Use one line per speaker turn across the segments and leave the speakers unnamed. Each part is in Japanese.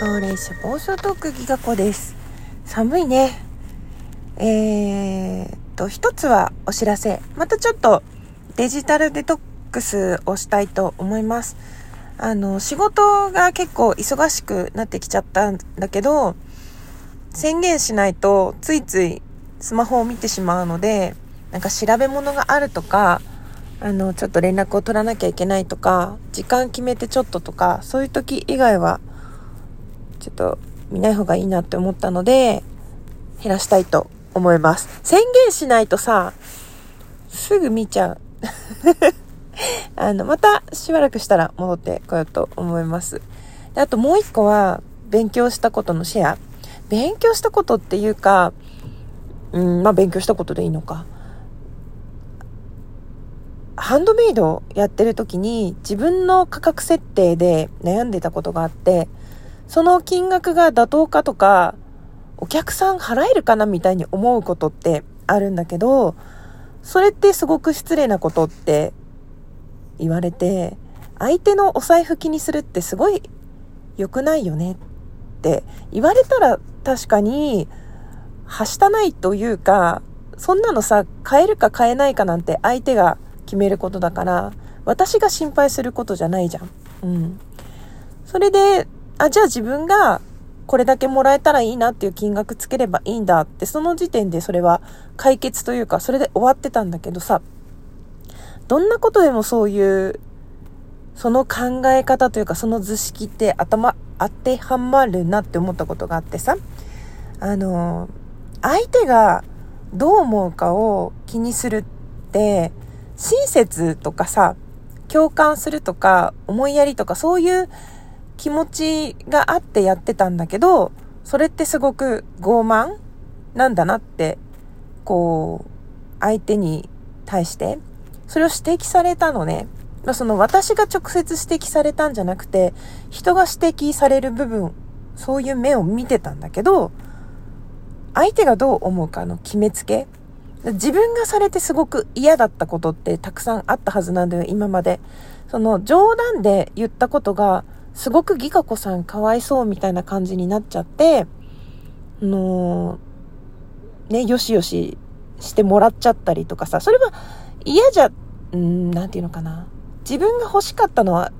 送列車暴走トークギガ子です。寒いね。えー、っと一つはお知らせ。またちょっとデジタルデトックスをしたいと思います。あの仕事が結構忙しくなってきちゃったんだけど宣言しないとついついスマホを見てしまうのでなんか調べ物があるとかあの、ちょっと連絡を取らなきゃいけないとか、時間決めてちょっととか、そういう時以外はちょっと見ない方がいいなって思ったので、減らしたいと思います。宣言しないとさ、すぐ見ちゃう。あの、またしばらくしたら戻ってこようと思います。であともう一個は、勉強したことのシェア。勉強したことっていうか、うん、まあ勉強したことでいいのか。ハンドメイドやってる時に自分の価格設定で悩んでたことがあって、その金額が妥当かとか、お客さん払えるかなみたいに思うことってあるんだけど、それってすごく失礼なことって言われて、相手のお財布気にするってすごい良くないよねって言われたら確かに、はしたないというか、そんなのさ、買えるか買えないかなんて相手が決めることだから、私が心配することじゃないじゃん。うん。それで、あ、じゃあ自分がこれだけもらえたらいいなっていう金額つければいいんだって、その時点でそれは解決というか、それで終わってたんだけどさ、どんなことでもそういう、その考え方というか、その図式って頭、当てはまるなって思ったことがあってさ、あの、相手がどう思うかを気にするって、親切とかさ、共感するとか、思いやりとか、そういう気持ちがあってやってたんだけど、それってすごく傲慢なんだなって、こう、相手に対して、それを指摘されたのね。その私が直接指摘されたんじゃなくて、人が指摘される部分、そういう目を見てたんだけど、相手がどう思うかの決めつけ自分がされてすごく嫌だったことってたくさんあったはずなんだよ、今まで。その冗談で言ったことがすごくギカ子さんかわいそうみたいな感じになっちゃって、あのー、ね、よしよししてもらっちゃったりとかさ、それは嫌じゃ、うん、なんていうのかな。自分が欲しかったのは、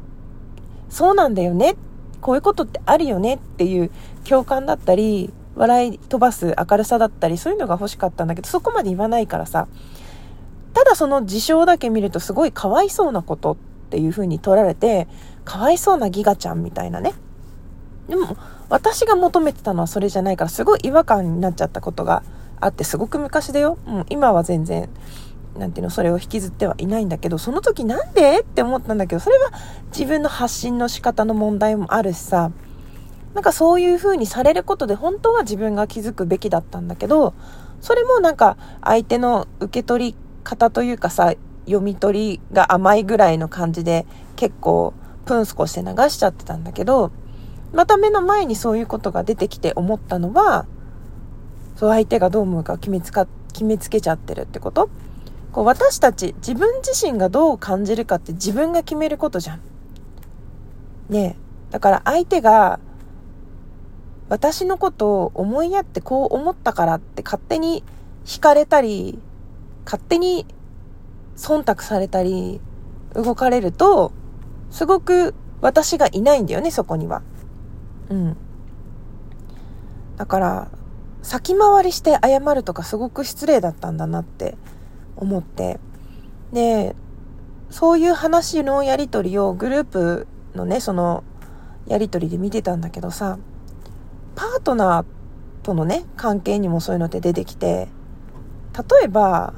そうなんだよね。こういうことってあるよねっていう共感だったり、笑い飛ばす明るさだったり、そういうのが欲しかったんだけど、そこまで言わないからさ、ただその事象だけ見るとすごいかわいそうなことっていう風に取られて、かわいそうなギガちゃんみたいなね。でも、私が求めてたのはそれじゃないから、すごい違和感になっちゃったことがあって、すごく昔だよ。もう今は全然、なんていうの、それを引きずってはいないんだけど、その時なんで？って思ったんだけど、それは自分の発信の仕方の問題もあるしさ、なんかそういう風にされることで本当は自分が気づくべきだったんだけど、それもなんか相手の受け取り方というかさ、読み取りが甘いぐらいの感じで結構プンスコして流しちゃってたんだけど、また目の前にそういうことが出てきて思ったのは、そう相手がどう思うか決めつか、決めつけちゃってるってこと？こう私たち自分自身がどう感じるかって自分が決めることじゃん。ねえ。だから相手が私のことを思いやってこう思ったからって勝手に惹かれたり、勝手に忖度されたり、動かれると、すごく私がいないんだよね、そこには。うん。だから、先回りして謝るとかすごく失礼だったんだなって思って。で、そういう話のやりとりをグループのね、そのやりとりで見てたんだけどさ、パートナーとのね、関係にもそういうのって出てきて、例えば、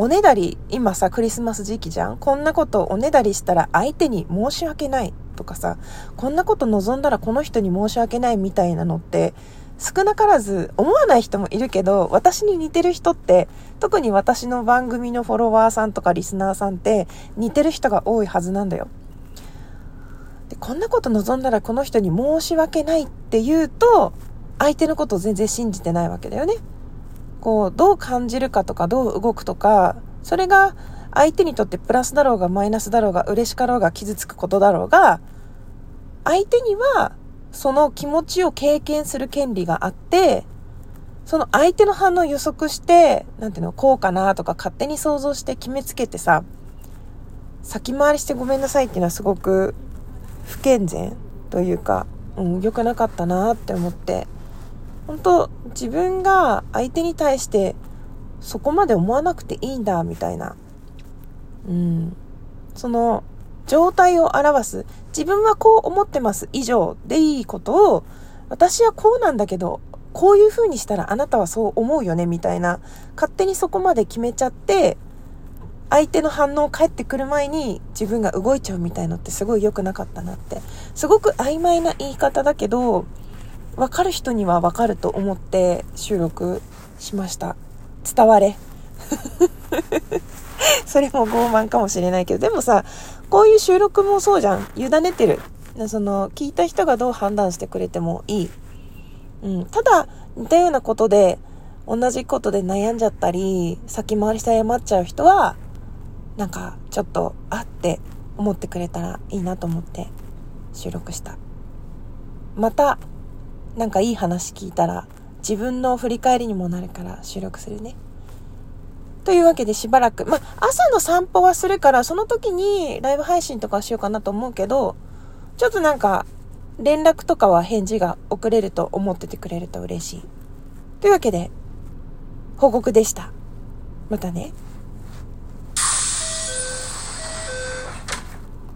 おねだり、今さ、クリスマス時期じゃん？こんなことおねだりしたら相手に申し訳ないとかさ、こんなこと望んだらこの人に申し訳ないみたいなのって、少なからず思わない人もいるけど、私に似てる人って、特に私の番組のフォロワーさんとかリスナーさんって似てる人が多いはずなんだよ。で、こんなこと望んだらこの人に申し訳ないって言うと、相手のことを全然信じてないわけだよね。こう、どう感じるかとか、どう動くとか、それが相手にとってプラスだろうがマイナスだろうが嬉しかろうが傷つくことだろうが、相手にはその気持ちを経験する権利があって、その相手の反応を予測して、なんていうの、こうかなとか勝手に想像して決めつけてさ、先回りしてごめんなさいっていうのはすごく不健全というか、うん、良くなかったなって思って、本当自分が相手に対してそこまで思わなくていいんだみたいな、うん、その状態を表す。自分はこう思ってます以上でいいことを私はこうなんだけどこういう風にしたらあなたはそう思うよねみたいな。勝手にそこまで決めちゃって相手の反応返ってくる前に自分が動いちゃうみたいのってすごい良くなかったなって。すごく曖昧な言い方だけど分かる人には分かると思って収録しました。伝われ。それも傲慢かもしれないけど。でもさこういう収録もそうじゃん。委ねてる。その聞いた人がどう判断してくれてもいい、うん、ただ似たようなことで同じことで悩んじゃったり先回りして謝っちゃう人はなんかちょっとあって思ってくれたらいいなと思って収録した。またなんかいい話聞いたら自分の振り返りにもなるから収録するねというわけでしばらく、まあ、朝の散歩はするから、その時にライブ配信とかしようかなと思うけど、ちょっとなんか、連絡とかは返事が遅れると思っててくれると嬉しい。というわけで、報告でした。またね。